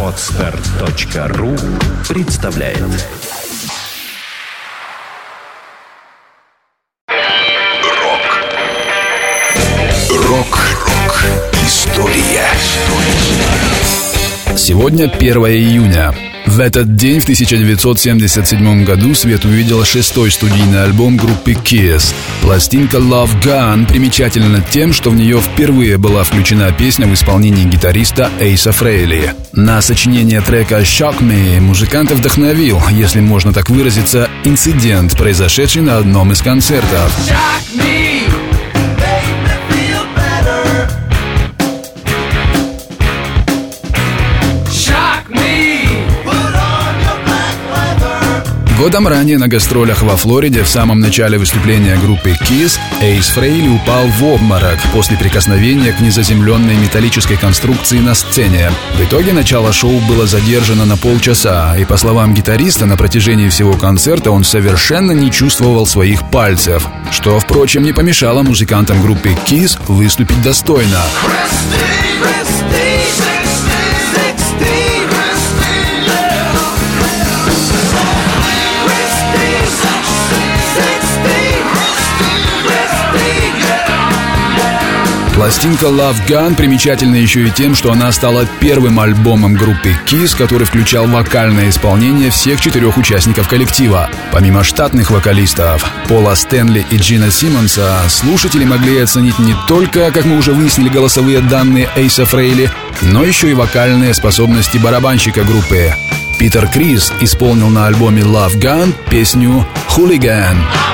Отстар.ру представляет. Рок. Рок-рок История. Сегодня 1 июня. В этот день, в 1977 году, свет увидел шестой студийный альбом группы Kiss. Пластинка Love Gun примечательна тем, что в нее впервые была включена песня в исполнении гитариста Эйса Фрейли. На сочинение трека Shock Me музыканта вдохновил, если можно так выразиться, инцидент, произошедший на одном из концертов. Shock me, Годом ранее на гастролях во Флориде в самом начале выступления группы Kiss Эйс Фрейли упал в обморок после прикосновения к незаземленной металлической конструкции на сцене. В итоге начало шоу было задержано на полчаса, и по словам гитариста, на протяжении всего концерта он совершенно не чувствовал своих пальцев, что, впрочем, не помешало музыкантам группы Kiss выступить достойно. Christine, Christine, Пластинка Love Gun примечательна еще и тем, что она стала первым альбомом группы Kiss, который включал вокальное исполнение всех четырех участников коллектива. Помимо штатных вокалистов Пола Стэнли и Джина Симмонса, слушатели могли оценить не только, как мы уже выяснили, голосовые данные Эйса Фрейли, но еще и вокальные способности барабанщика группы. Питер Крис исполнил на альбоме Love Gun песню «Hooligan». I'm